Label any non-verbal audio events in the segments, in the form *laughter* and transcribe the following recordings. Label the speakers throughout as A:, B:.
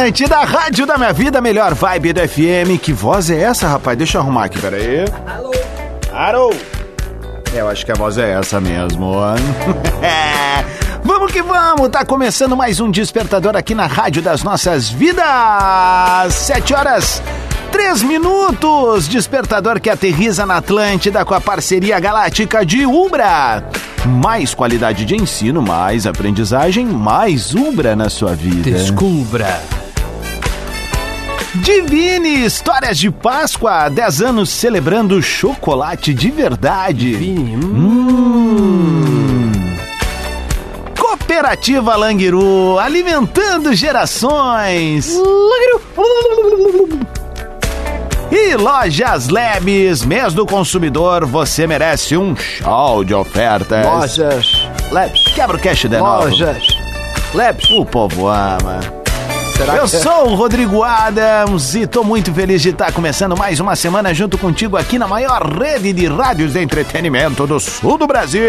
A: Atlântida, rádio da minha vida, melhor vibe do FM. Que voz é essa, rapaz? Deixa eu arrumar aqui, peraí.
B: Alô?
A: Alô? Eu acho que a voz é essa mesmo. *laughs* vamos que vamos, tá começando mais um Despertador aqui na Rádio das Nossas Vidas. Sete horas Três minutos, despertador que aterriza na Atlântida com a parceria galáctica de Ubra. Mais qualidade de ensino, mais aprendizagem, mais Ubra na sua vida.
B: Descubra.
A: Divine Histórias de Páscoa, 10 anos celebrando chocolate de verdade.
B: Divine.
A: Hum. Cooperativa Languiru, alimentando gerações.
B: Languiru.
A: E Lojas Lebes, mês do consumidor, você merece um show de ofertas.
B: Lojas Lebes.
A: Quebra o cash de novo.
B: Lojas Lebes.
A: O povo ama. Será Eu que... sou o Rodrigo Adams e tô muito feliz de estar começando mais uma semana junto contigo aqui na maior rede de rádios de entretenimento do sul do Brasil.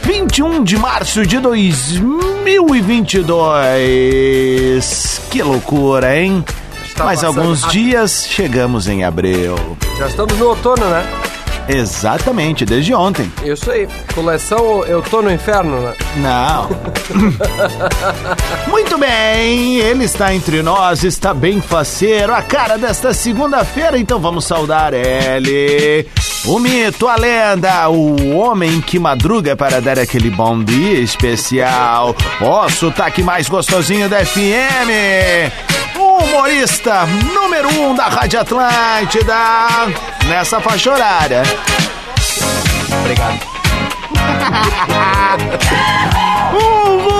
A: 21 de março de 2022. Que loucura, hein? Tá Mais alguns rápido. dias, chegamos em abril.
B: Já estamos no outono, né?
A: Exatamente, desde ontem.
B: Isso aí. Coleção Eu Tô no Inferno, né?
A: Não. *laughs* Muito bem, ele está entre nós, está bem faceiro, a cara desta segunda-feira, então vamos saudar ele. O mito, a lenda, o homem que madruga para dar aquele bom dia especial. O sotaque mais gostosinho da FM humorista número um da Rádio Atlântida, nessa faixa horária.
B: Obrigado. *laughs*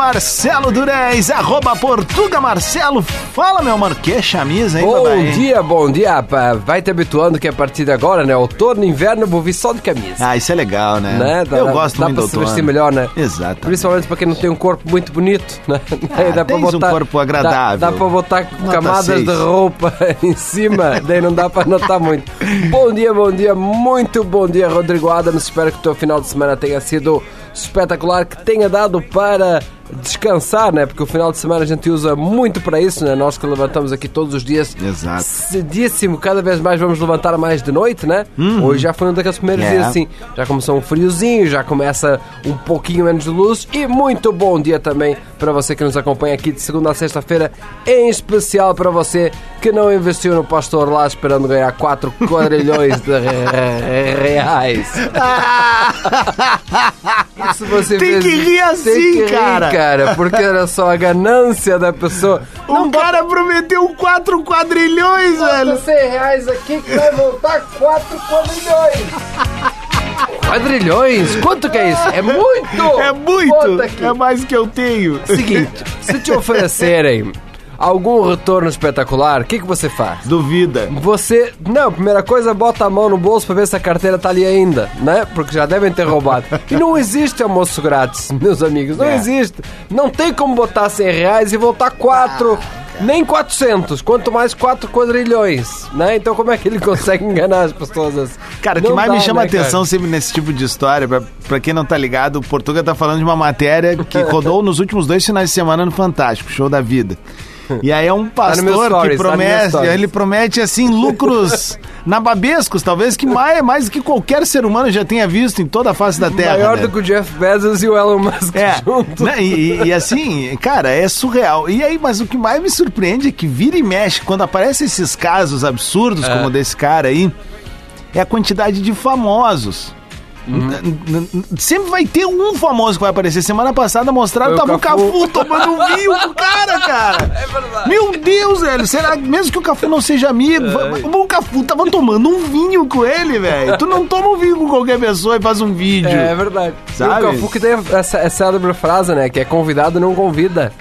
A: Marcelo Durez, arroba Portuga Marcelo. Fala, meu mano, que chamisa, hein,
B: Bom dia, bom dia. Vai te habituando que a partir de agora, né? Outono, inverno, eu vou vir só de camisa.
A: Ah, isso é legal, né?
B: né? Dá,
A: eu gosto
B: dá
A: muito
B: pra
A: do
B: se vestir melhor, né?
A: Exato.
B: Principalmente pra quem não tem um corpo muito bonito, né?
A: Ah, *laughs* dá pra botar, um corpo agradável.
B: Dá, dá pra botar Nota camadas seis. de roupa *laughs* em cima, daí não dá pra notar muito. bom dia, bom dia, muito bom dia, Rodrigo Adams. Espero que o teu final de semana tenha sido espetacular, que tenha dado para descansar, né? Porque o final de semana a gente usa muito para isso, né? Nós que levantamos aqui todos os dias.
A: Exato.
B: Cedíssimo, cada vez mais vamos levantar mais de noite, né?
A: Uhum.
B: Hoje já foi um daqueles primeiros
A: É.
B: dias assim. Já começou um friozinho, já começa um pouquinho menos de luz. E muito bom dia também para você que nos acompanha aqui de segunda a sexta-feira. Em especial para você que não investiu no pastor lá esperando ganhar 4 *laughs* quadrilhões de re- reais. *laughs* Isso você
A: Tem que rir assim, cara.
B: Cara, porque era só a ganância da pessoa.
A: O cara prometeu quatro quadrilhões, velho.
B: 100 reais aqui que vai voltar 4 quadrilhões. Quadrilhões? Quanto que é isso? É muito!
A: É muito.
B: Bota.
A: É mais que eu tenho.
B: Seguinte, se te oferecerem *laughs* algum retorno espetacular, o que, que você faz?
A: Duvida.
B: Você, não, primeira coisa, bota a mão no bolso pra ver se a carteira tá ali ainda, né? Porque já devem ter roubado. E não existe almoço grátis, *laughs* meus amigos, não
A: É.
B: existe. Não tem como botar 100 reais e voltar 4, nem 400, quanto mais 4 quadrilhões, né? Então como é que ele *laughs* consegue enganar as pessoas assim?
A: Cara, o que mais
B: dá,
A: me chama
B: né,
A: atenção sempre nesse tipo de história, pra, pra quem não tá ligado, o Portuga tá falando de uma matéria que *laughs* rodou nos últimos dois finais de semana no Fantástico, show da vida. E aí é um
B: Tá
A: pastor
B: stories,
A: que
B: tá no meu
A: promete,
B: stories.
A: ele promete assim lucros nababescos, talvez que mais, mais do que qualquer ser humano já tenha visto em toda a face da Terra.
B: Maior
A: né?
B: do que o Jeff Bezos e o Elon Musk
A: É,
B: juntos.
A: né, e, e assim, cara, é surreal. E aí, mas o que mais me surpreende é que vira e mexe, quando aparecem esses casos absurdos,
B: É.
A: como o desse cara aí, é a quantidade de famosos.
B: Uhum.
A: Sempre vai ter um famoso que vai aparecer. Semana passada mostraram, tava o
B: Cafu.
A: Cafu tomando um vinho com o cara, cara. *laughs*
B: É verdade.
A: Meu Deus, velho. Será que mesmo que o Cafu não seja amigo,
B: É.
A: o Cafu tava tomando um vinho com ele, velho. Tu não toma um vinho com qualquer pessoa e faz um vídeo.
B: É, é verdade.
A: Sabe?
B: E o Cafu que tem essa, essa célebre frase, né? Que é convidado não convida.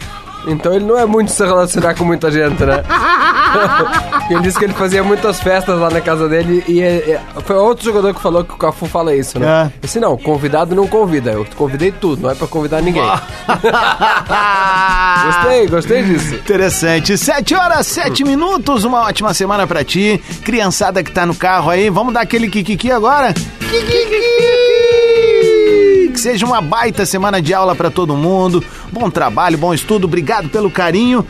B: Então ele não é muito se relacionar com muita gente, né? *laughs* ele disse que ele fazia muitas festas lá na casa dele e é- é- foi outro jogador que falou que o Cafu fala isso, né?
A: É.
B: Disse, não, convidado não convida. Eu convidei tudo, não é pra convidar ninguém. *laughs* gostei, gostei disso.
A: Interessante. Sete horas, sete minutos. Uma ótima semana pra ti. Criançada que tá no carro aí. Vamos dar aquele kikiki agora? Kikiki! Que seja uma baita semana de aula pra todo mundo. Bom trabalho, bom estudo. Obrigado pelo carinho.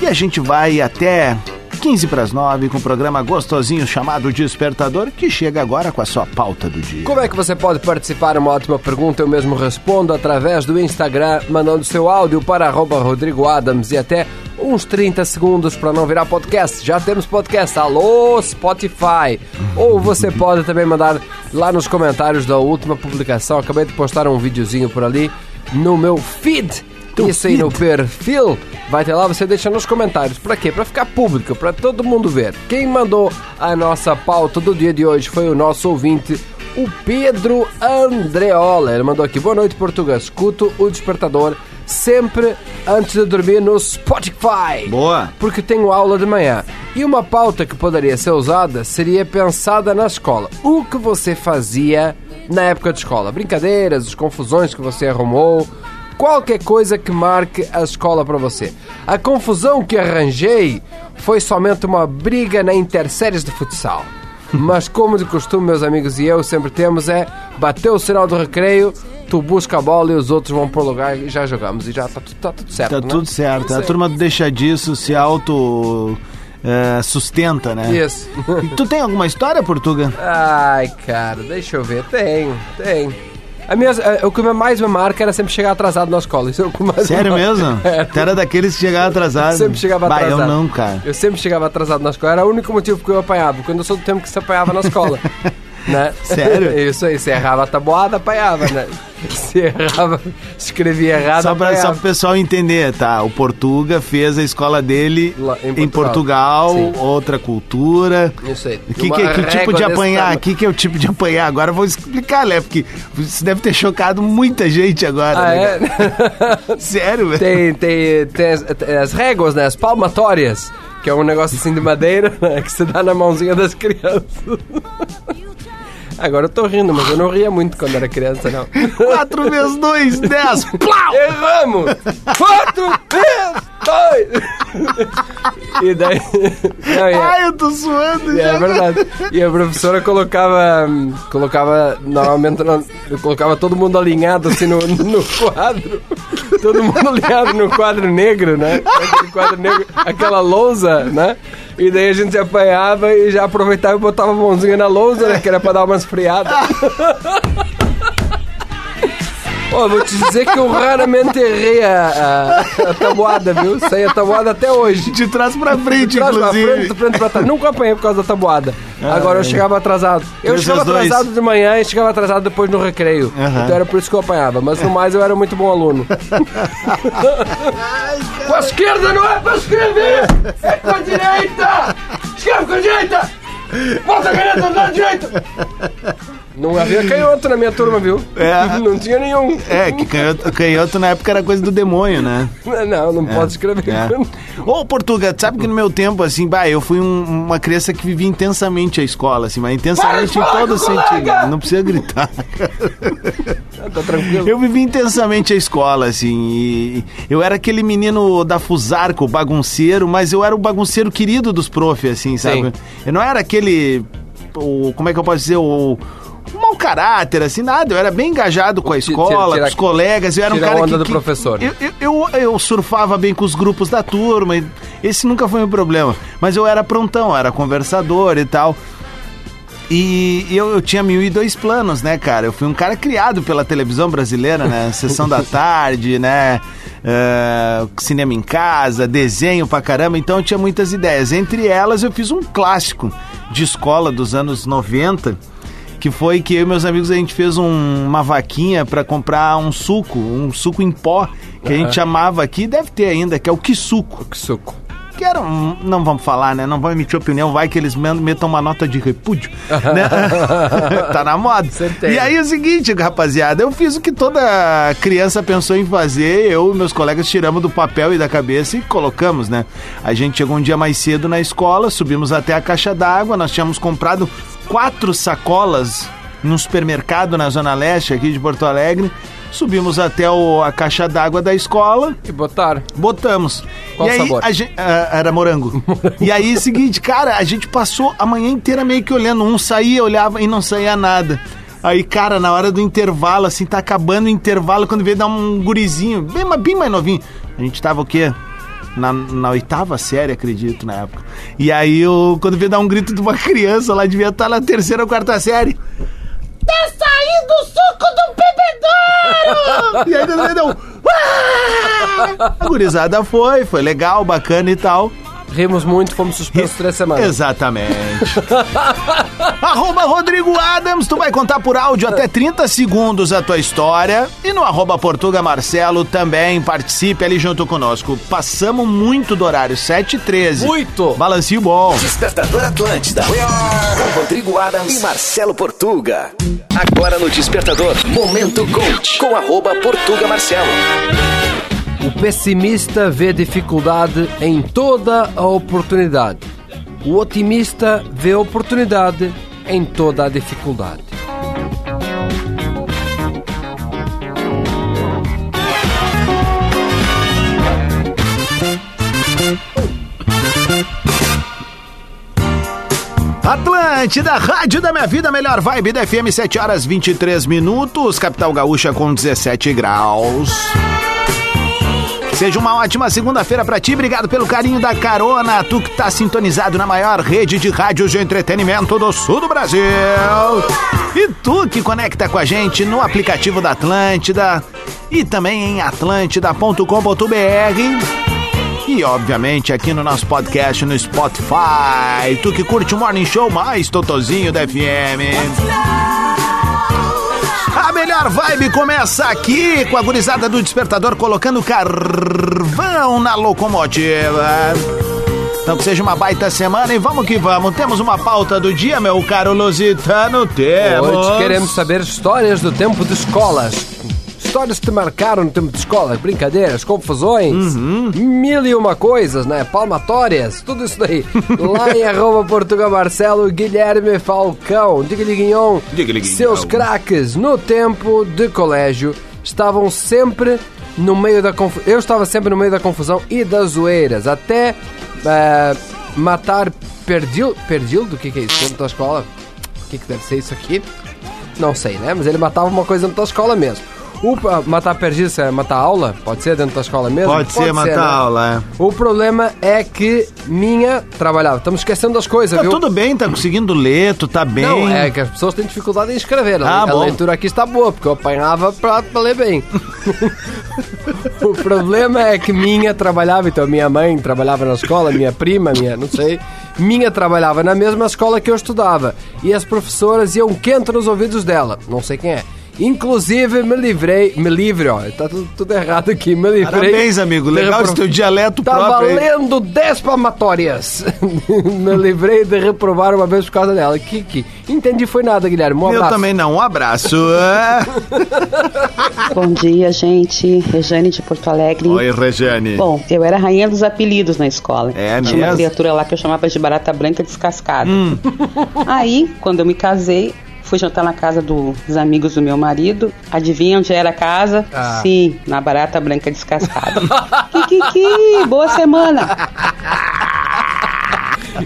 A: E a gente vai até 15 pras 9 com o programa gostosinho chamado Despertador, que chega agora com a sua pauta do dia.
B: Como é que você pode participar? Uma ótima pergunta, eu mesmo respondo através do Instagram, mandando seu áudio para Rodrigo Adams e até uns 30 segundos para não virar podcast. Já temos podcast. Alô, Spotify. Ou você pode também mandar lá nos comentários da última publicação. Acabei de postar um videozinho por ali no meu feed.
A: Teu
B: Isso aí no perfil. Vai ter lá, você deixa nos comentários. Pra quê? Pra ficar público, pra todo mundo ver. Quem mandou a nossa pauta do dia de hoje foi o nosso ouvinte, o Pedro Andreola. Ele mandou aqui: Boa noite, Portugal. Escuto o despertador sempre antes de dormir no Spotify.
A: Boa.
B: Porque tenho aula de manhã. E uma pauta que poderia ser usada seria pensada na escola. O que você fazia na época de escola? Brincadeiras, as confusões que você arrumou, qualquer coisa que marque a escola para você. A confusão que arranjei foi somente uma briga na interséries de futsal. *laughs* Mas como de costume, meus amigos e eu sempre temos é bater o sinal do recreio, tu busca a bola e os outros vão pro lugar e já jogamos. E já tá, tá tudo certo.
A: Tá
B: né?
A: tudo certo. A turma deixa disso, se auto eh, sustenta, né?
B: Isso.
A: Tu tem alguma história, Portuga?
B: Ai, cara, deixa eu ver. Tem, tem. A minha, a- o que mais me marca era sempre chegar atrasado na escola. Isso é que
A: Sério mesmo?
B: É.
A: Tu era daqueles que chegava atrasado?
B: Sempre chegava
A: Bah,
B: atrasado.
A: eu não, cara.
B: Eu sempre chegava atrasado na escola. Era o único motivo porque eu apanhava. Quando eu sou do tempo que se apanhava na escola. *laughs* né?
A: Sério? *laughs*
B: Isso aí. Se errava a tabuada, apanhava, né? Se errava, escrevia errado,
A: Só pra, só pro pessoal entender, tá? O Portuga fez a escola dele
B: Lá em
A: em
B: Portugal.
A: Portugal,
B: Sim.
A: outra cultura.
B: Isso aí.
A: Que, que, que tipo de apanhar?
B: tamanho.
A: Que que é o tipo de apanhar? Agora eu vou explicar, né? Porque isso deve ter chocado muita gente agora.
B: Ah,
A: né,
B: é? *laughs*
A: Sério, velho?
B: tem, tem, tem as, tem as réguas, né? As palmatórias, que é um negócio assim de madeira, né? Que se dá na mãozinha das crianças. *laughs* Agora eu tô rindo, mas eu não ria muito quando era criança, não. *laughs*
A: 4 vezes 2, 10. *laughs* Plau!
B: Erramos! Quatro, três, dois! E daí. *laughs* Não, e-
A: Ai, eu tô suando já.
B: é verdade. E a professora colocava. Colocava. Normalmente colocava todo mundo alinhado assim no, no quadro. Todo mundo alinhado no quadro negro, né? Aquele quadro negro, aquela lousa, né? E daí a gente se apanhava e já aproveitava e botava a mãozinha na lousa, né? Que era pra dar umas friadas. Ó, *laughs* vou te dizer que eu raramente errei a, a, a tabuada, viu? Sei a tabuada até hoje.
A: De trás pra frente,
B: De trás pra frente,
A: inclusive.
B: de frente pra trás. Nunca apanhei por causa da tabuada. Agora eu chegava atrasado. Eu chegava
A: vezes dois.
B: atrasado de manhã e chegava atrasado depois no recreio.
A: Aham.
B: Então era por isso que eu apanhava. Mas no mais eu era muito bom aluno. *laughs* com a esquerda não é pra escrever! É com a direita! Escreve com a direita! Bota a caneta do lado direito! Não havia canhoto na minha turma, viu?
A: É.
B: Não tinha nenhum.
A: É, que canhoto, canhoto na época era coisa do demônio, né?
B: Não, não pode escrever.
A: É. Ô, Portuga, sabe que no meu tempo, assim, bah, eu fui um- uma criança que vivia intensamente a escola, assim, mas intensamente em todo sentido. Não precisa gritar.
B: Tá tranquilo.
A: Eu vivi intensamente a escola, assim, e eu era aquele menino da Fusarco, bagunceiro, mas eu era o bagunceiro querido dos prof, assim, sabe?
B: Sim.
A: Eu não era aquele, o, como é que eu posso dizer, o... mau caráter, assim, nada. Eu era bem engajado com a escola, com os colegas. Eu era um cara
B: onda
A: que,
B: do
A: que-
B: professor.
A: Eu, eu, eu, surfava bem com os grupos da turma. e Esse nunca foi um problema. Mas eu era prontão, eu era conversador e tal. E eu, eu tinha mil e dois planos, né, cara? Eu fui um cara criado pela televisão brasileira, né? *laughs* Sessão da tarde, né? Uh, cinema em casa, desenho pra caramba. Então eu tinha muitas ideias. Entre elas, eu fiz um clássico de escola dos anos 90 que foi que eu e meus amigos a gente fez um, uma vaquinha para comprar um suco, um suco em pó, que a gente chamava aqui, deve ter ainda, que é o Kisuco.
B: Que suco.
A: Que era um, não vamos falar, né? Não vamos emitir opinião, vai que eles metam uma nota de repúdio, *laughs* né? *laughs* tá na moda.
B: Certeza.
A: E aí é o seguinte, rapaziada, eu fiz o que toda criança pensou em fazer, eu e meus colegas tiramos do papel e da cabeça e colocamos, né? A gente chegou um dia mais cedo na escola, subimos até a caixa d'água, nós tínhamos comprado quatro sacolas num supermercado na Zona Leste aqui de Porto Alegre. Subimos até o, a caixa d'água da escola.
B: E botaram.
A: Botamos.
B: Qual
A: e aí,
B: sabor?
A: gente- ah, era *laughs* morango. e aí, seguinte, cara, a gente passou a manhã inteira meio que olhando. Um saía, olhava e não saía nada. Aí, cara, na hora do intervalo, assim, tá acabando o intervalo, quando veio dar um gurizinho, bem, bem mais novinho. A gente tava o quê? Na, na oitava série, acredito, na época. E aí, eu, quando veio dar um grito de uma criança lá, devia estar na terceira ou quarta série. Tá saindo o suco do bebedouro! *laughs* e aí, deu... "Ah!" A gurizada foi, foi legal, bacana e tal.
B: Rimos muito, fomos suspensos três semanas.
A: Exatamente. *laughs* arroba Rodrigo Adams, tu vai contar por áudio até 30 segundos a tua história. E no arroba Portuga Marcelo também participe ali junto conosco. Passamos muito do horário, 7 e 13
B: Muito!
A: Balancinho bom.
C: Despertador Atlântida. Com Rodrigo Adams e Marcelo Portuga. Agora no Despertador, Momento Coach. Com arroba Portuga Marcelo.
B: O pessimista vê dificuldade em toda a oportunidade. O otimista vê oportunidade em toda a dificuldade.
A: Atlântida, Rádio da Minha Vida, melhor vibe da FM, 7 horas 23 minutos, capital gaúcha com 17 graus. Seja uma ótima segunda-feira pra ti, obrigado pelo carinho da carona, tu que tá sintonizado na maior rede de rádios de entretenimento do sul do Brasil. E tu que conecta com a gente no aplicativo da Atlântida e também em atlântida.com.br. E obviamente aqui no nosso podcast no Spotify. Tu que curte o Morning Show mais totozinho da FM. A melhor vibe começa aqui com a gurizada do despertador colocando carvão na locomotiva. Então que seja uma baita semana e vamos que vamos. Temos uma pauta do dia, meu caro Lusitano. Temos.
B: Hoje queremos saber histórias do tempo de escolas. Histórias que te marcaram no tempo de escola, brincadeiras, confusões,
A: Uhum.
B: mil e uma coisas, né? Palmatórias, tudo isso daí. *laughs* Lá em arroba Portuga Marcelo, Guilherme Falcão, diga-lhe Guignon,
A: Guignon.
B: seus craques no tempo de colégio estavam sempre no meio da confusão. Eu estava sempre no meio da confusão e das zoeiras, até eh, matar perdil, perdildo, o que, que é isso? Dentro da escola? O que, que deve ser isso aqui? Não sei, né? Mas ele matava uma coisa dentro da escola mesmo. O matar isso é matar aula? Pode ser dentro da escola mesmo?
A: Pode ser matar
B: né?
A: aula, é.
B: O problema é que minha trabalhava. Estamos esquecendo das coisas,
A: Tá
B: viu?
A: tudo bem, tá conseguindo ler, tu tá bem.
B: Não, é que as pessoas têm dificuldade em escrever.
A: Ah,
B: a
A: bom.
B: leitura aqui está boa, porque eu apanhava pra, pra ler bem. *laughs* o problema é que minha trabalhava, então minha mãe trabalhava na escola, minha prima, minha, não sei. Minha trabalhava na mesma escola que eu estudava. E as professoras iam quente nos ouvidos dela. Não sei quem é. Inclusive, me livrei, me livre, ó, tá tudo, tudo errado aqui, me livrei.
A: Parabéns, amigo. Legal
B: repro-
A: esse teu dialeto
B: Tá
A: próprio. aí.
B: valendo 10 palmatórias. *laughs* me livrei de reprovar uma vez por causa dela. Que, que entendi foi nada, Guilherme. Um
A: Eu
B: abraço.
A: também não. Um abraço. *laughs* É.
D: Bom dia, gente. Rejane de Porto Alegre.
A: Oi, Regiane.
D: Bom, eu era rainha dos apelidos na escola.
A: É
D: Tinha
A: mesmo?
D: uma criatura lá que eu chamava de barata branca descascada.
A: Hum.
D: Aí, quando eu me casei, fui jantar na casa dos amigos do meu marido. Adivinha onde era a casa?
B: Ah.
D: Sim, na barata branca descascada. *laughs* Kikiki, boa semana.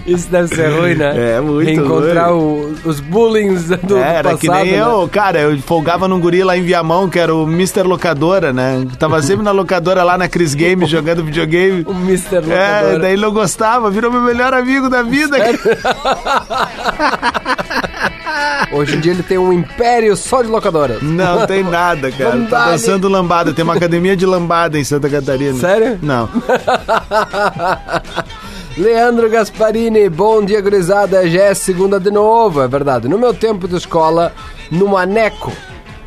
B: Isso deve ser ruim, né?
A: É, muito
B: Reencontrar o- os bullings do,
A: É, era
B: do
A: que
B: passado,
A: nem
B: né?
A: eu, cara, eu folgava num guri lá em Viamão, que era o Mr. Locadora, né? Tava sempre na locadora lá na Cris Game, *laughs* jogando videogame.
B: O Mr.
A: É,
B: Locadora.
A: daí ele não gostava, virou meu melhor amigo da vida. *laughs*
B: Hoje em dia ele tem um império só de locadoras.
A: Não tem nada, cara. Tá dançando lambada. Tem uma academia de lambada em Santa Catarina.
B: Sério?
A: Não. *laughs*
B: Leandro Gasparini, bom dia, gurizada. Já é segunda de novo, é verdade. No meu tempo de escola, no Maneco,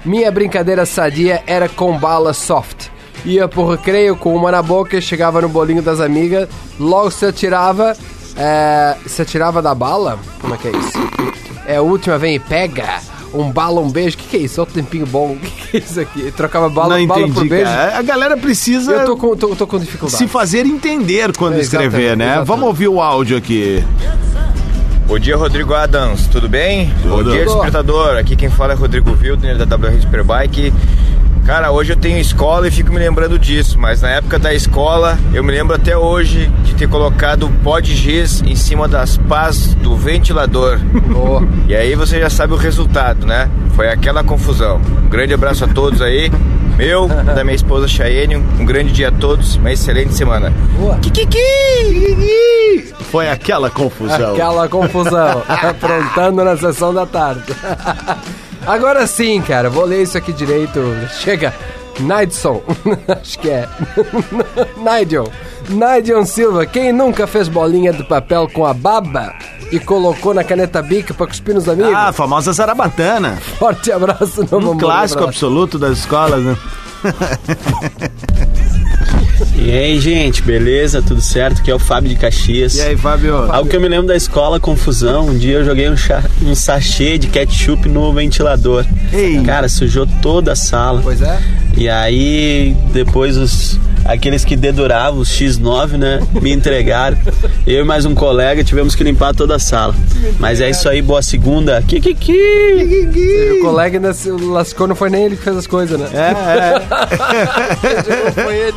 B: minha brincadeira sadia era com bala soft. Ia pro recreio com uma na boca e chegava no bolinho das amigas, logo se atirava. É, se atirava da bala? Como é que é isso? É a última, vem e pega. Um bala, um beijo. O que, que é isso? Outro tempinho bom. *laughs* O que, que é isso aqui? Trocava bala,
A: não
B: bala por beijo.
A: cara. A galera precisa
B: Eu tô com, tô, tô com dificuldade.
A: se fazer entender quando
B: É,
A: escrever,
B: exatamente,
A: né?
B: exatamente.
A: Vamos ouvir o áudio aqui.
E: Bom dia, Rodrigo Adams, tudo bem?
A: Tudo.
E: Bom dia, despertador. Aqui quem fala é Rodrigo Wildner, da WR Superbike. Cara, hoje eu tenho escola e fico me lembrando disso, mas na época da escola, eu me lembro até hoje de ter colocado o pó de giz em cima das pás do ventilador. *laughs*
B: Boa.
E: E aí você já sabe o resultado, né? Foi aquela confusão. Um grande abraço a todos aí. Meu, da minha esposa Chayenne, um grande dia a todos, uma excelente semana.
A: Foi aquela confusão.
B: Aquela confusão, *laughs* aprontando na sessão da tarde. *laughs* Agora sim, cara, vou ler isso aqui direito. Chega, Nigel, *laughs* acho que é. *laughs* Nigel, Nigel Silva, quem nunca fez bolinha de papel com a baba e colocou na caneta bica pra cuspir nos amigos?
A: Ah, a famosa Zarabatana.
B: Forte abraço, não
A: Um clássico absoluto das escolas, né? *laughs*
F: E aí, gente, beleza? Tudo certo? Aqui é o Fábio de Caxias.
A: E aí, Fábio?
F: Algo que eu me lembro da escola, confusão. Um dia eu joguei um, um sachê de ketchup no ventilador.
A: Ei.
F: Cara, sujou toda a sala.
B: Pois é.
F: E aí, depois os aqueles que deduravam, os X9, né, me entregaram. Eu e mais um colega tivemos que limpar toda a sala. Mas é isso aí, boa segunda. Kikiki!
B: O colega ainda se lascou, não foi nem ele que fez as coisas, né?
A: É, é.
B: Não *laughs* foi ele.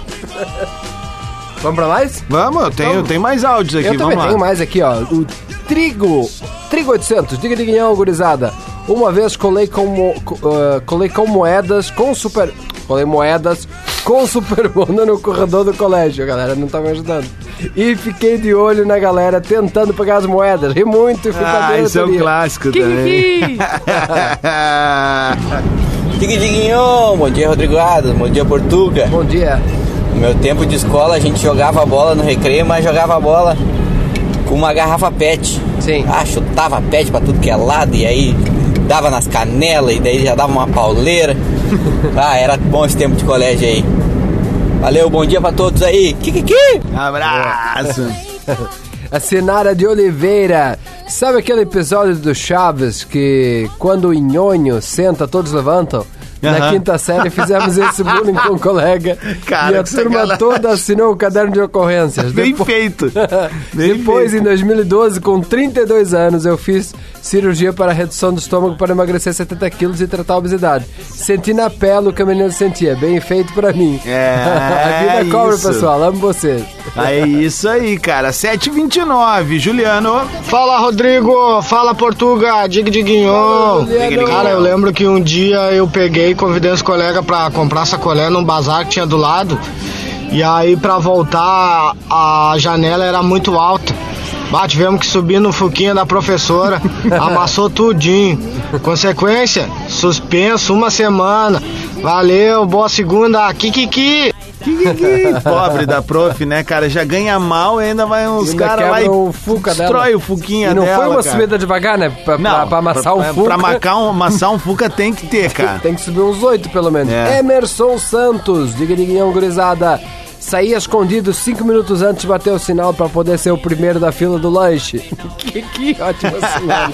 B: Vamos pra mais?
A: Vamos, eu tenho, tenho mais áudios aqui,
B: Eu também tenho mais aqui, ó. O Trigo. Trigo 800. Diga, diguinhão, gurizada. Uma vez colei com, mo- ah, colei com moedas com super... Colei moedas com super bunda no corredor do colégio. A galera não tá me ajudando. E fiquei de olho na galera tentando pegar as moedas. Ri muito e fui
A: Ah, isso é um clássico
B: Kikiki.
A: também.
G: Diga, *laughs* Diguinho, bom dia Rodrigo Adams, bom dia Portuga.
B: Bom dia.
G: No meu tempo de escola a gente jogava bola no recreio, mas jogava bola com uma garrafa pet.
B: Sim.
G: Ah, chutava pet pra tudo que é lado e aí dava nas canelas e daí já dava uma pauleira. *laughs* ah, era bom esse tempo de colégio aí. Valeu, bom dia pra todos aí. Kikiki!
A: Abraço.
B: A Sinara de Oliveira. Sabe aquele episódio do Chaves que quando o Nhonho senta, todos levantam? Na quinta série fizemos esse bullying com um colega *laughs*
A: Cara,
B: e a turma
A: sacanagem.
B: toda assinou o caderno de ocorrências.
A: Bem
B: Depo-
A: feito. *laughs* Bem
B: Depois,
A: feito.
B: em 2012, com 32 anos, eu fiz cirurgia para redução do estômago para emagrecer 70 quilos e tratar a obesidade. Senti na pele o que a menina sentia. Bem feito pra mim.
A: É, *laughs*
B: a vida cobra,
A: isso.
B: pessoal. Amo vocês.
A: É isso aí, cara. 7h29, Juliano.
H: Fala Rodrigo, fala Portuga, dig diguinho. Cara, eu lembro que um dia eu peguei e convidei os colegas pra comprar sacolé num bazar que tinha do lado. E aí pra voltar a janela era muito alta. Bah, tivemos que subir no fuquinho da professora, *laughs* amassou tudinho. Consequência, suspenso uma semana. Valeu, boa segunda, kikiki. *laughs*
A: Pobre da prof, né, cara? Já ganha mal e ainda vai uns caras lá e
B: o fuca dela.
A: destrói o fuquinha
B: E não
A: dela,
B: foi uma
A: cara.
B: subida devagar, né? Pra, pra, pra amassar
A: pra,
B: um fuca.
A: Pra amacar um, amassar um fuca tem que ter, *laughs* cara.
B: Tem que subir uns oito, pelo menos.
A: É.
B: Emerson Santos, diga diguinhão, gurizada. Saí escondido cinco minutos antes de bater o sinal pra poder ser o primeiro da fila do lanche. *laughs* que, que ótimo sinal.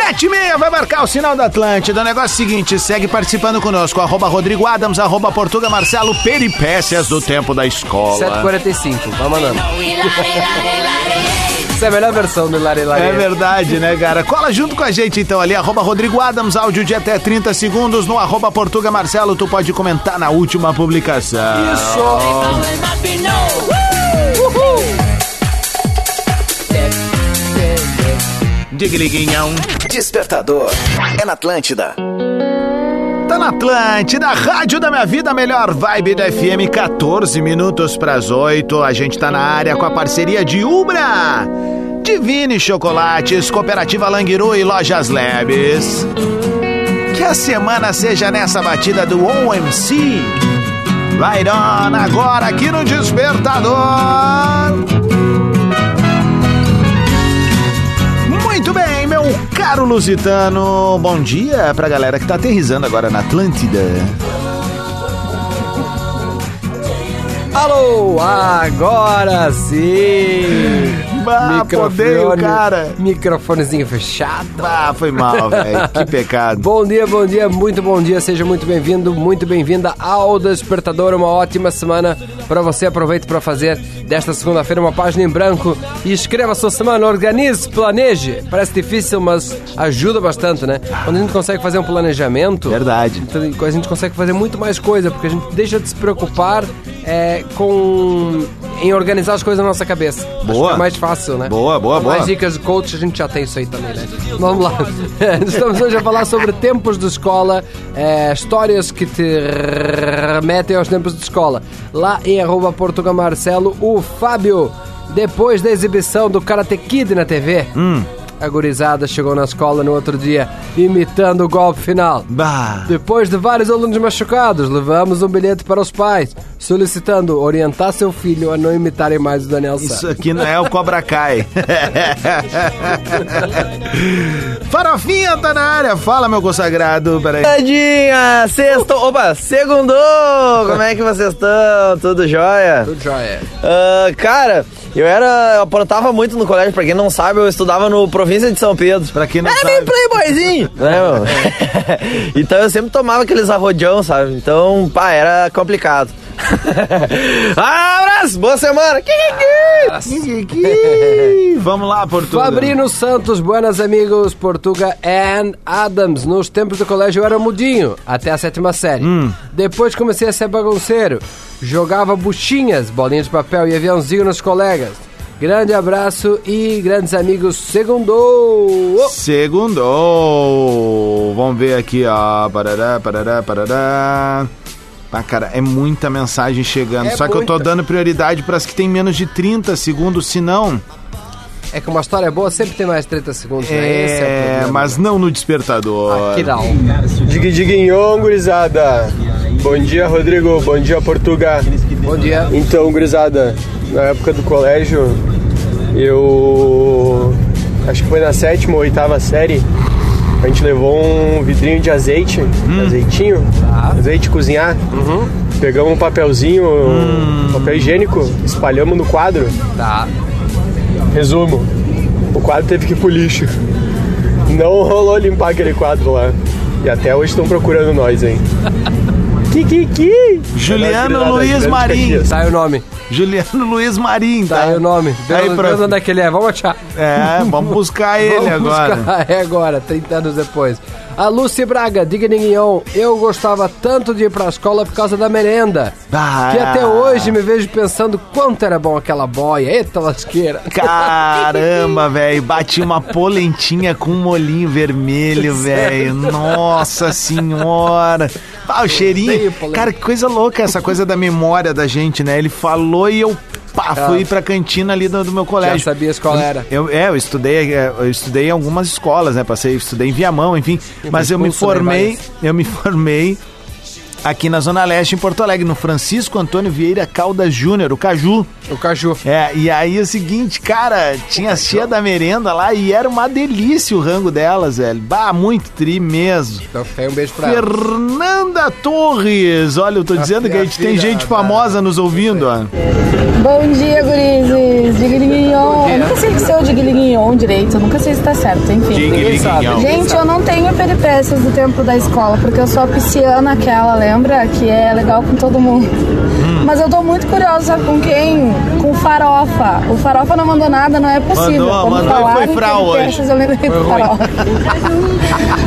A: Sete e meia vai marcar o sinal da Atlântida. O negócio é o seguinte, segue participando conosco. Arroba Rodrigo Adams, arroba Portuga Marcelo, peripécias do tempo da escola.
B: 7h45, vai mandando. Essa é a melhor versão do Lare Lare.
A: É verdade, né, cara? Cola junto com a gente então ali, arroba Rodrigo Adams, áudio de até 30 segundos no arroba Portuga Marcelo, tu pode comentar na última publicação.
B: Isso!
A: Digliguinhão.
C: Despertador. É na Atlântida.
A: Tá na Atlântida, rádio da minha vida, melhor vibe da FM, 14 minutos pras 8. A gente tá na área com a parceria de Ubra, Divine Chocolates, Cooperativa Languiru e Lojas Lebes. Que a semana seja nessa batida do OMC. Right on, agora aqui no Despertador. Caro Lusitano. Bom dia pra galera que tá aterrizando agora na Atlântida.
B: Alô, agora sim!
A: Bah, podeio, cara.
B: Microfonezinho fechado.
A: Ah, foi mal, *laughs* velho. Que pecado.
B: Bom dia, bom dia, muito bom dia. Seja muito bem-vindo, muito bem-vinda ao Despertador. Uma ótima semana para você. Aproveite para fazer desta segunda-feira uma página em branco e escreva a sua semana. Organize, planeje. Parece difícil, mas ajuda bastante, né? Quando a gente consegue fazer um planejamento,
A: Verdade.
B: então a gente consegue fazer muito mais coisa, porque a gente deixa de se preocupar é, com em organizar as coisas na nossa cabeça. Acho
A: Boa.
B: é mais fácil, né?
A: Boa, boa, boa.
B: Mais dicas de coach, a gente já tem isso aí também, né? Vamos lá. *laughs* Estamos hoje a falar sobre tempos de escola, é, histórias que te remetem aos tempos de escola. Lá em arroba Portugal Marcelo, o Fábio, depois da exibição do Karate Kid na TV, a gurizada chegou na escola no outro dia imitando o golpe final.
A: Bah.
B: Depois de vários alunos machucados, levamos um bilhete para os pais, solicitando orientar seu filho a não imitarem mais o Daniel San.
A: Isso aqui não é o Cobra Kai. *laughs* Farofinha tá na área. Fala, meu consagrado. Peraí.
I: Tadinha, sexto, opa, segundou, como é que vocês estão? Tudo jóia?
B: Tudo jóia.
I: Ah, cara, eu era, eu aprontava muito no colégio, pra quem não sabe, eu estudava no Província de São Pedro.
A: Pra quem não
I: Era
A: sabe.
I: meio playboyzinho, *laughs* né, meu? *laughs* então eu sempre tomava aqueles arrojão, sabe? Então, pá, era complicado. *laughs* Abraço, boa semana!
A: Vamos lá, Portugal.
B: Fabrino Santos, buenas amigos, Portuga and Adams. Nos tempos do colégio eu era mudinho, até a sétima série. Depois comecei a ser bagunceiro. Jogava buchinhas, bolinhas de papel e aviãozinho nos colegas. Grande abraço e grandes amigos, segundou!
A: Segundou. Vamos ver aqui, ó. Parará, parará, parará. Ah, cara, é muita mensagem chegando.
B: É
A: Só que eu tô
B: muita.
A: dando prioridade para as que tem menos de 30 segundos, se não.
B: É que uma história boa sempre tem mais 30 segundos, né? Esse é o
A: É,
B: problema.
A: mas não no despertador.
B: Aqui não.
J: Dig diguinhon, gurizada. Bom dia, Rodrigo. Bom dia, Portuga.
B: Bom dia.
J: Então, gurizada, na época do colégio, eu acho que foi na sétima ou oitava série. A gente levou um vidrinho de azeite, azeitinho, azeite de cozinhar. Pegamos um papelzinho, um papel higiênico, espalhamos no quadro.
B: Tá.
J: Resumo: o quadro teve que ir pro lixo. Não rolou limpar aquele quadro lá. E até hoje estão procurando nós, hein? *laughs* Kikiki!
A: Juliano Luiz Marim.
B: Tá aí o nome.
A: Juliano Luiz Marim, tá?
B: Tá aí o nome.
A: Aí,
B: Vê
A: prof.
B: vê onde é que ele é. Vamos achar.
A: É, vamos buscar ele
B: Vamos
A: agora.
B: buscar. *laughs* É agora, 30 anos depois. A Lucy Braga, diga Ninguion, eu gostava tanto de ir pra escola por causa da merenda.
A: Ah,
B: Que até hoje me vejo pensando quanto era bom aquela boia. Eita lasqueira. *laughs*
A: Caramba, velho. Bati uma polentinha com um molhinho vermelho, velho. Nossa senhora. Ah, o cheirinho. Cara, que coisa louca essa coisa da memória da gente, né? Ele falou e eu pá, fui pra cantina ali do, do meu colégio.
B: Já sabias qual era.
A: Eu, é, eu estudei, é, eu estudei em algumas escolas, né? Passei, estudei em Viamão, enfim. Mas eu me
B: né,
A: formei, eu me formei aqui na Zona Leste, em Porto Alegre, no Francisco Antônio Vieira Caldas Júnior, o Caju.
B: O caju.
A: É, e aí é o seguinte, cara, tinha as tia da merenda lá e era uma delícia o rango delas, velho. Bah, muito tri mesmo.
B: Então aí um beijo pra ela.
A: Fernanda Torres, olha, eu tô dizendo que a gente tem
B: filha
A: gente
B: da-
A: famosa nos ouvindo, ó.
K: Bom dia, gurizes. Digliguinhon. Eu nunca sei se é o Digliguinhon direito. Eu nunca sei se tá certo, enfim. Gente, eu não tenho peripécias do tempo da escola, porque eu sou a pisciana aquela, lembra? Que é legal com todo mundo.
A: Hum.
K: Mas eu tô muito curiosa, com quem? Com Farofa. O Farofa não mandou nada, não é possível.
A: Mandou,
K: Como
A: mandou e
K: falaram
A: foi frau
K: peripécias, Eu lembrei do
B: ruim.
K: Farofa.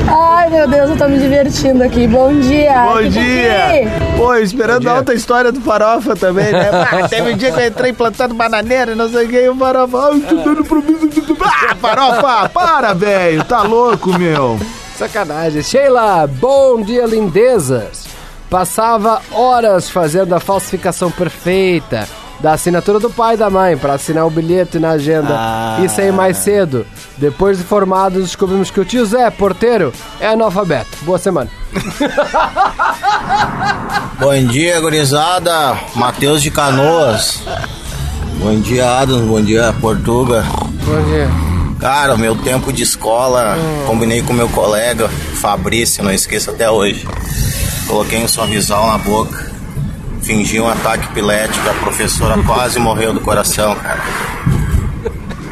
K: Ai, meu Deus, eu tô me divertindo aqui. Bom dia.
A: Bom dia! Pô, esperando a alta história do Farofa também, né? Ah, *laughs* teve um dia que eu entrei plantando bananeira e não sei o que, e o Farofa, ai, tô dando problema. Ah, farofa, para, velho. Tá louco, meu.
B: Sacanagem. Sheila, bom dia, lindezas. Passava horas fazendo a falsificação perfeita da assinatura do pai e da mãe para assinar o bilhete na agenda
A: Ah.
B: e sair mais cedo. Depois de formados, descobrimos que o tio Zé, porteiro, é analfabeto. Boa semana. *laughs*
L: Bom dia, gurizada. Matheus de Canoas. Bom dia, Adams. Bom dia, Portuga.
B: Bom dia.
L: Cara, meu tempo de escola, combinei com meu colega Fabrício, não esqueço até hoje. Coloquei um sorrisal na boca, fingi um ataque epilético, a professora *laughs* quase morreu do coração, cara.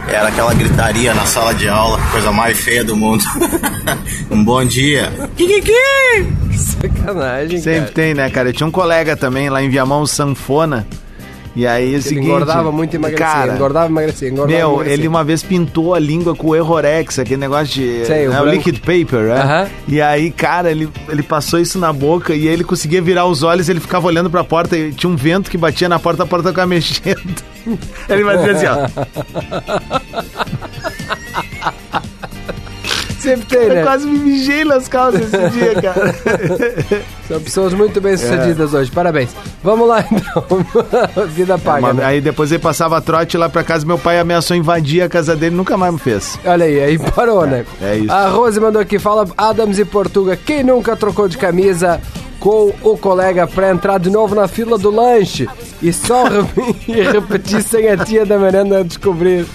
L: Era aquela gritaria na sala de aula, coisa mais feia do mundo. *laughs* um bom dia.
B: Sacanagem,
A: Sempre
B: cara.
A: tem, né, cara? Eu tinha um colega também lá em Viamão, Sanfona. E aí, é o
B: Ele
A: seguinte...
B: engordava muito e emagrecia.
A: Cara,
B: engordava e emagrecia. Engordava
A: Meu,
B: emagrecia.
A: ele uma vez pintou a língua com o Errorex, aquele negócio de.
B: Sei, o
A: né, o
B: branco.
A: liquid paper, né?
B: Aham.
A: E aí, cara, ele, ele passou isso na boca e ele conseguia virar os olhos ele ficava olhando pra porta e tinha um vento que batia na porta, a porta ficava *laughs* mexendo. Ele vai dizer assim, ó. *laughs*
B: Sempre tem,
A: Eu
B: né?
A: quase me mijei nas calças esse dia, cara. *laughs*
B: São pessoas muito bem sucedidas hoje. Parabéns. Vamos lá, então. *laughs* Vida paga,
A: Uma-
B: né?
A: Aí depois ele passava trote lá pra casa, meu pai ameaçou invadir a casa dele, nunca mais me fez.
B: Olha aí, aí parou, né?
A: é isso.
B: A Rose mandou aqui, fala Adams e Portuga, quem nunca trocou de camisa com o colega pra entrar de novo na fila do lanche e só *laughs* e repetir sem a tia da merenda descobrir.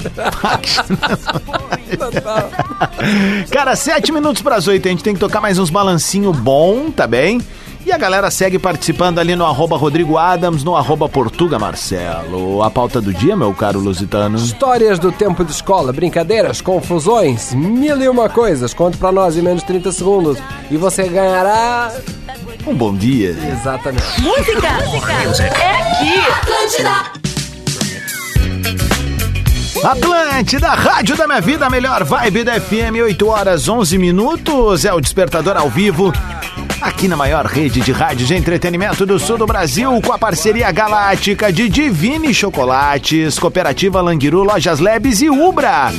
A: Cara, sete minutos para as oito, a gente tem que tocar mais uns balancinho bom, tá bem? E a galera segue participando ali no arroba Rodrigo Adams, no arroba Portuga Marcelo. A pauta do dia, meu caro Lusitano.
B: Histórias do tempo de escola, brincadeiras, confusões, mil e uma coisas. Conte pra nós em menos de 30 segundos e você ganhará...
A: Um bom dia.
B: Exatamente.
M: Música é aqui.
A: Atlântida, Rádio da Minha Vida, melhor vibe da FM, 8 horas 11 minutos. É o Despertador ao vivo. Aqui na maior rede de rádio de entretenimento do sul do Brasil, com a parceria galáctica de Divine Chocolates, Cooperativa Languiru, Lojas Lebes e Ubra.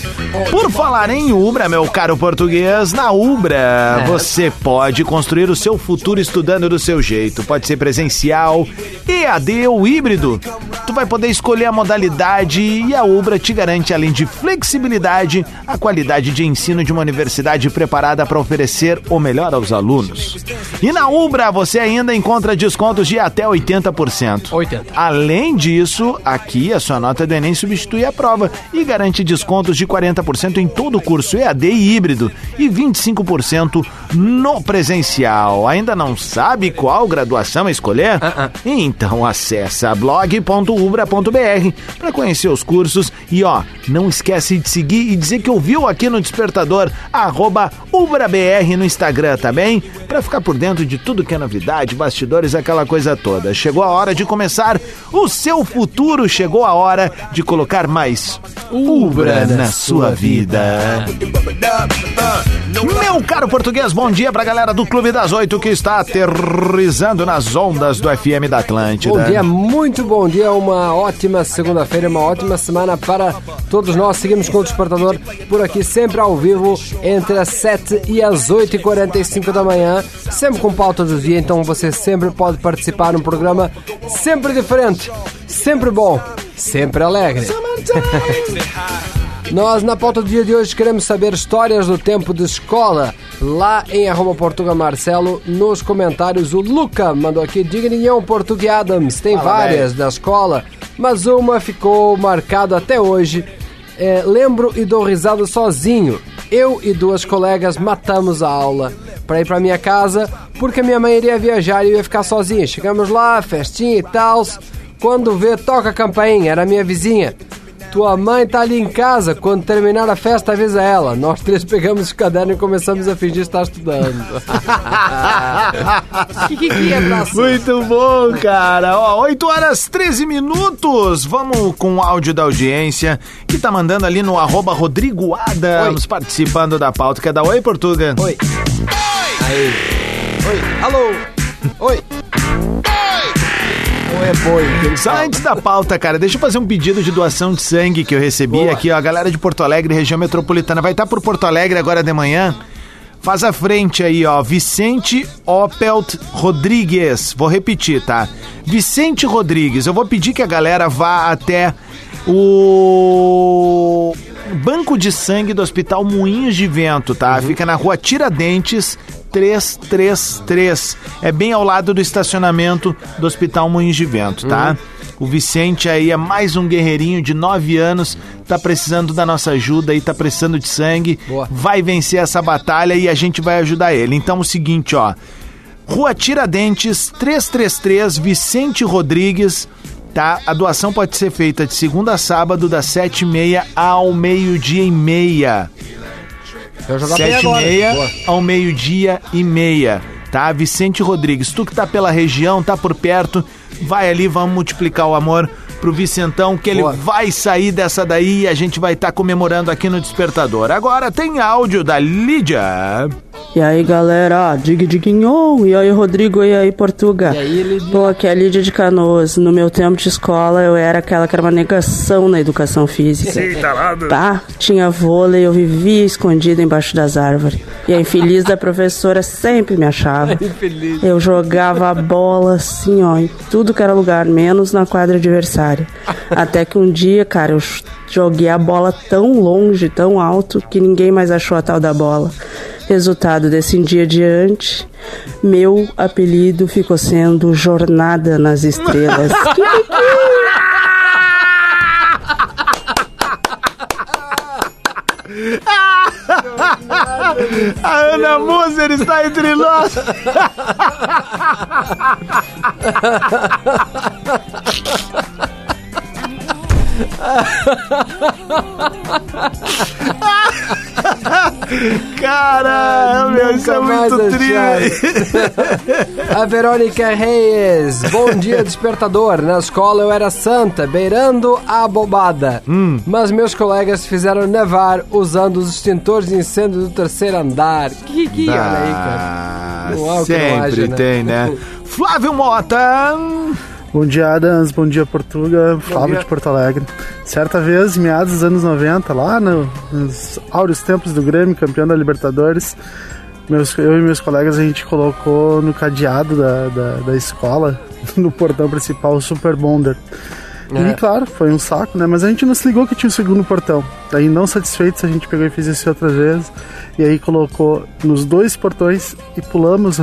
A: Por falar em Ubra, meu caro português, na Ubra você pode construir o seu futuro estudando do seu jeito. Pode ser presencial, EAD ou híbrido. Tu vai poder escolher a modalidade e a Ubra te garante, além de flexibilidade, a qualidade de ensino de uma universidade preparada para oferecer o melhor aos alunos. E na Ubra você ainda encontra descontos de até 80%.
B: 80.
A: Além disso, aqui a sua nota do Enem substitui a prova e garante descontos de 40% em todo o curso EAD e híbrido e 25% no presencial. Ainda não sabe qual graduação escolher? Então acessa blog.ubra.br para conhecer os cursos e ó, não esquece de seguir e dizer que ouviu aqui no Despertador arroba UbraBR no Instagram também, para ficar por dentro de tudo que é novidade, bastidores, aquela coisa toda. Chegou a hora de começar o seu futuro, chegou a hora de colocar mais Ubra na sua vida. Meu caro português, bom dia pra galera do Clube das Oito que está aterrizando nas ondas do FM da Atlântida.
B: Bom dia, muito bom dia, uma ótima segunda-feira, uma ótima semana para todos nós. Seguimos com o Despertador por aqui, sempre ao vivo, entre as 7 e as 8h45 da manhã, sempre com pauta do dia, então você sempre pode participar num programa sempre diferente, sempre bom, sempre alegre. Nós, na pauta do dia de hoje, queremos saber histórias do tempo de escola. Lá em arroba Portuga Marcelo, nos comentários, o Luca mandou aqui, Digninhão Portugue Adams. Tem
A: Fala,
B: várias da escola, mas uma ficou marcada até hoje. É, lembro e dou risada sozinho. Eu e duas colegas matamos a aula para ir para minha casa, porque a minha mãe iria viajar e eu ia ficar sozinha. Chegamos lá, festinha e tal. Quando vê, toca a campainha, era minha vizinha. Tua mãe tá ali em casa, quando terminar a festa avisa ela. Nós três pegamos o caderno e começamos a fingir estar estudando. *laughs*
A: Muito bom, cara. Ó, 8 horas 13 minutos. Vamos com o áudio da audiência que tá mandando ali no arroba Rodrigo Adams, participando da pauta. Quer dar oi, Portuga?
B: Oi. Aí. Oi. Alô. Oi. É boi.
A: Só antes da pauta, cara, deixa eu fazer um pedido de doação de sangue que eu recebi
B: Boa.
A: aqui, ó. A galera de Porto Alegre, região metropolitana, vai estar por Porto Alegre agora de manhã. Faz a frente aí, ó. Vicente Opelt Rodrigues. Vou repetir, tá? Vicente Rodrigues. Eu vou pedir que a galera vá até o banco de sangue do Hospital Moinhos de Vento, tá? Fica na rua Tiradentes 333. É bem ao lado do estacionamento do Hospital Moinhos de Vento, tá? O Vicente aí é mais um guerreirinho de 9 anos, tá precisando da nossa ajuda e tá precisando de sangue.
B: Boa.
A: Vai vencer essa batalha e a gente vai ajudar ele. Então, o seguinte, ó. Rua Tiradentes 333, Vicente Rodrigues, tá? A doação pode ser feita de segunda a sábado, das 7h30 ao meio-dia e meia. Sete e meia ao meio-dia e meia, tá? Vicente Rodrigues, tu que tá pela região, tá por perto, vai ali, vamos multiplicar o amor pro Vicentão, que ele
B: Boa.
A: vai sair dessa daí e a gente vai estar comemorando aqui no Despertador. Agora tem áudio da Lídia.
N: E aí galera, dig diguinhon, e aí Rodrigo, e aí Portuga.
B: E aí, Lídia?
N: Pô, aqui é a Lídia de Canoas. No meu tempo de escola eu era aquela que era uma negação na educação física. Tá? Tinha vôlei, eu vivia escondida embaixo das árvores. E a infeliz da professora sempre me achava. *laughs*
B: Infeliz.
N: Eu jogava a bola assim, ó, em tudo que era lugar, menos na quadra adversária. Até que um dia, cara, eu joguei a bola tão longe, tão alto, que ninguém mais achou a tal da bola. Resultado desse dia adiante, meu apelido ficou sendo Jornada nas Estrelas. *laughs*
A: A Ana Moser está entre nós. *laughs* Cara, meu, isso é muito triste. *laughs*
B: A Verônica Reis. Bom dia, despertador. Na escola eu era santa, beirando a bobada.
A: Hum.
B: Mas meus colegas fizeram nevar usando os extintores de incêndio do terceiro andar. Que que olha aí, cara. Que
A: sempre
B: haja, né?
A: tem, né? *laughs* Flávio Mota.
O: Bom dia, Adams. Bom dia, Portuga. Flávio
B: dia.
O: de Porto Alegre. Certa vez, meados dos anos 90, lá no- nos áureos tempos do Grêmio, campeão da Libertadores, meus, eu e meus colegas a gente colocou no cadeado da, da, da escola, *laughs* no portão principal, o Super Bonder.
B: É.
O: E claro, foi um saco, né? Mas a gente não se ligou que tinha um segundo portão. Daí, não satisfeitos, a gente pegou e fez isso outras vezes. E aí colocou nos dois portões e pulamos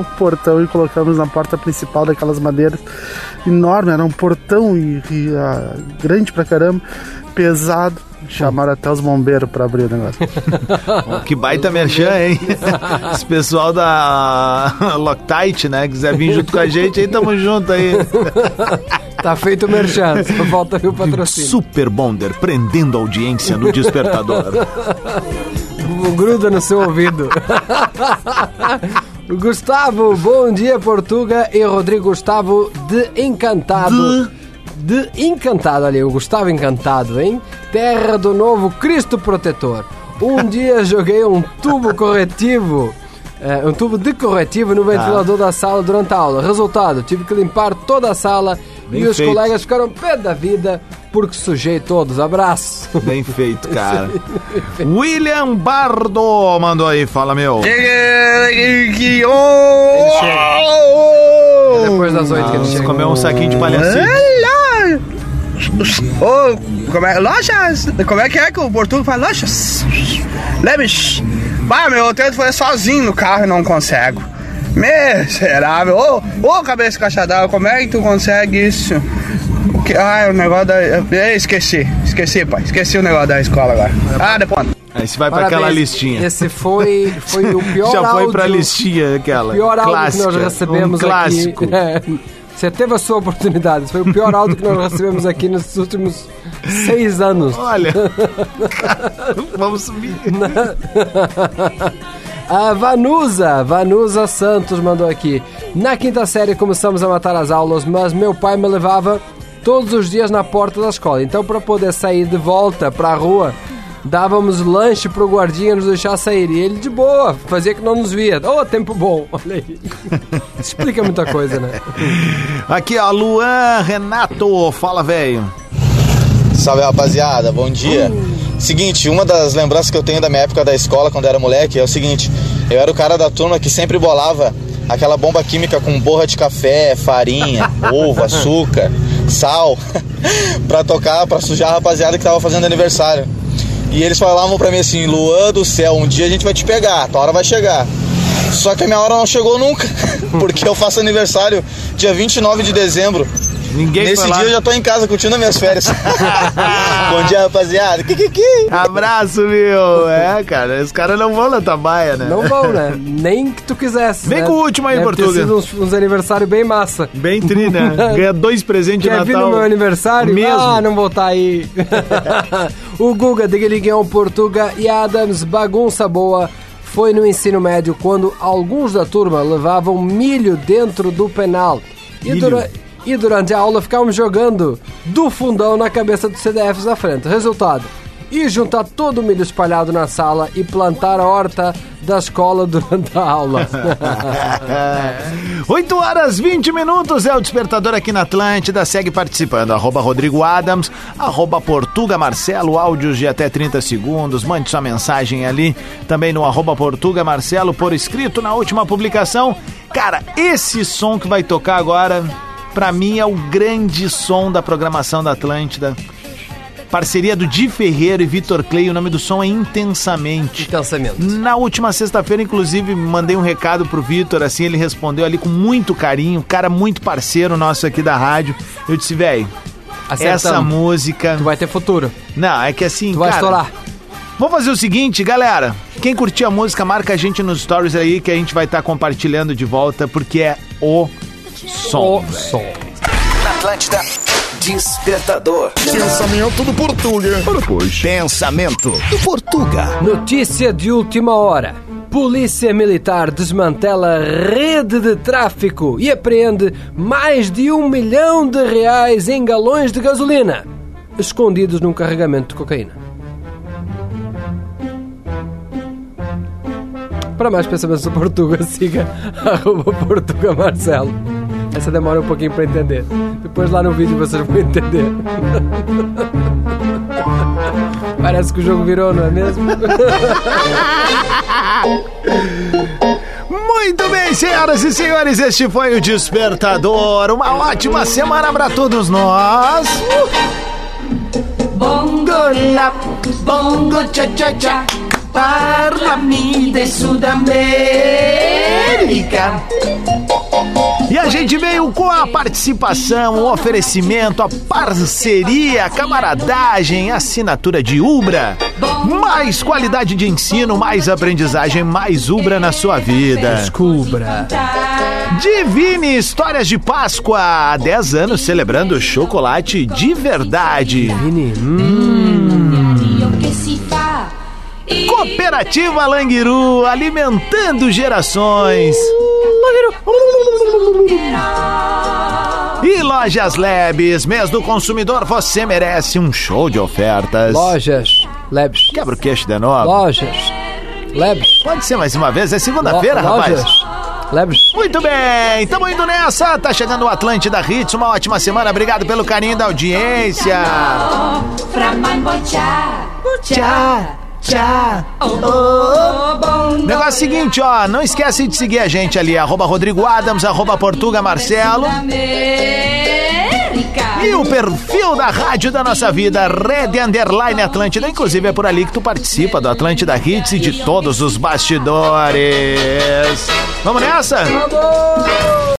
O: o portão e colocamos na porta principal daquelas madeiras enorme, era um portão e, e, ah, grande pra caramba, pesado. Chamaram até os bombeiros pra abrir o negócio. *laughs*
A: Que baita merchan, hein? *laughs* Esse pessoal da *laughs* Loctite, né? Quiser vir junto com a gente, aí tamo junto aí.
B: Tá feito o merchan, só falta ver o patrocínio.
A: Super Bonder, prendendo a audiência no despertador.
B: Gruda no seu ouvido. Gustavo, bom dia, Portuga e Rodrigo Gustavo de Encantado. De Encantado ali, o Gustavo Encantado, hein? Terra do Novo Cristo Protetor. Um *laughs* dia joguei um tubo corretivo, é, um tubo de corretivo no ventilador da sala durante a aula. Resultado, tive que limpar toda a sala
A: Bem
B: e os
A: feito.
B: colegas ficaram pé da vida porque sujei todos. Abraço.
A: Bem feito, cara. *laughs* William Bardo mandou aí, fala meu.
B: É depois das oito que ele chega.
A: Comeu um saquinho de.
P: Olá! Ô, como é? Lojas! Como é que é que o Portugal fala? Lojas! Leves! Bah, meu, eu tento fazer sozinho no carro e não consigo. Miserável! Ô, ô, cabeça cachadada, como é que tu consegue isso? Que? Ah, o negócio da. eh, Esqueci, esqueci, pai. Esqueci o negócio da escola agora. Ah, depois.
A: Aí você vai pra
B: Parabéns.
A: aquela listinha.
B: Esse foi, foi o *laughs* pior
A: Já foi pra
B: áudio-
A: listinha aquela.
B: O pior áudio
A: clássica,
B: que nós recebemos
A: um clássico.
B: aqui. *laughs* É, você teve a sua oportunidade. Esse foi o pior áudio que nós recebemos aqui nos últimos seis anos.
A: Olha. *laughs* Vamos subir.
B: A Vanusa, Vanusa Santos mandou aqui. Na quinta série começamos a matar as aulas, mas meu pai me levava todos os dias na porta da escola. Então, para poder sair de volta para a rua, dávamos lanche pro guardinha nos deixar sair. E ele de boa, fazia que não nos via. Ô, tempo bom, *laughs* olha aí. Explica muita coisa, né?
A: Aqui, ó, Luan Renato, fala, velho.
Q: Salve rapaziada, bom dia. Seguinte, uma das lembranças que eu tenho da minha época da escola, quando eu era moleque, é o seguinte: eu era o cara da turma que sempre bolava aquela bomba química com borra de café, farinha, *laughs* ovo, açúcar, sal, *laughs* pra tocar, pra sujar a rapaziada que tava fazendo aniversário. E eles falavam pra mim assim: Luan do céu, um dia a gente vai te pegar, tua hora vai chegar. Só que a minha hora não chegou nunca, *laughs* porque eu faço aniversário dia 29 de dezembro.
A: Ninguém
Q: Nesse
A: foi lá.
Q: dia eu já tô em casa curtindo minhas férias. *laughs* Bom dia, rapaziada. Kikiki.
A: Abraço, meu. É, cara, os caras não vão na tua baia, né?
B: Não vão, né? Nem que tu quisesse.
A: Vem
B: né?
A: com o último aí,
B: Deve ter
A: Portuga.
B: sido uns, uns aniversários bem massa.
A: Bem tri, né? *laughs* Ganha dois presentes de
B: Quer vir
A: Natal.
B: no meu aniversário?
A: Mesmo.
B: Ah, não vou estar aí. *laughs* o Guga de Guiliguão Portuga e Adams Bagunça Boa foi no ensino médio quando alguns da turma levavam milho dentro do penal. E,
A: Milho?
B: dura- e durante a aula ficávamos jogando do fundão na cabeça dos CDFs à frente. Resultado: ir juntar todo o milho espalhado na sala e plantar a horta da escola *laughs* durante a aula. *laughs*
A: 8 horas 20 minutos é o despertador aqui na Atlântida. Segue participando. Arroba Rodrigo Adams, arroba Portuga Marcelo, áudios de até 30 segundos. Mande sua mensagem ali. Também no arroba Portuga Marcelo, por escrito na última publicação. Cara, esse som que vai tocar agora, pra mim, é o grande som da programação da Atlântida. Parceria do Di Ferreiro e Vitor Clay, o nome do som é Intensamente.
B: Intensamente.
A: Na última sexta-feira, inclusive, mandei um recado pro Vitor, assim, ele respondeu ali com muito carinho, cara muito parceiro nosso aqui da rádio. Eu disse, velho, essa música.
B: Tu vai ter futuro.
A: Não, é que assim.
B: Tu vai
A: cara,
B: estourar.
A: Vamos fazer o seguinte, galera. Quem curtir a música, marca a gente nos stories aí que a gente vai estar compartilhando de volta, porque é o som.
B: Som.
C: Na Atlântida, Despertador.
R: Pensamento do Portuga. Ora, pois. Pensamento do Portuga.
B: Notícia de última hora. Polícia Militar desmantela rede de tráfico e apreende mais de um milhão de reais em galões de gasolina, escondidos num carregamento de cocaína. Para mais pensamentos do Portuga, siga *laughs* arroba Portuga Marcelo. Essa demora um pouquinho para entender. Depois lá no vídeo vocês vão entender. *laughs* Parece que o jogo virou, não é mesmo? *laughs*
A: Muito bem, senhoras e senhores, este foi o Despertador. Uma ótima semana para todos nós.
M: Bongo la, bongo cha cha cha, parlami de Sudamérica.
A: E a gente veio com a participação, o oferecimento, a parceria, a camaradagem, a assinatura de Ubra. Mais qualidade de ensino, mais aprendizagem, mais Ubra na sua vida.
B: Descubra.
A: Divine Histórias de Páscoa, há 10 anos celebrando chocolate de verdade.
B: Divine.
M: fa
A: Cooperativa Languiru, alimentando gerações. E Lojas Labs, mês do consumidor, você merece um show de ofertas.
B: Lojas Labs.
A: Quebra o queixo de novo.
B: Lojas Labs.
A: Pode ser mais uma vez, é segunda-feira,
B: Lo-
A: rapaz.
B: Lojas Labs.
A: Muito bem, tamo indo nessa. Tá chegando o Atlântida Hits, uma ótima semana. Obrigado pelo carinho da audiência.
M: fra oh bongo
A: Negócio seguinte, ó, não esquece de seguir a gente ali, arroba Rodrigo Adams, arroba Portuga Marcelo. E o perfil da rádio da nossa vida, Red Underline Atlântida. Inclusive é por ali que tu participa do Atlântida Hits e de todos os bastidores. Vamos nessa?
B: Vamos!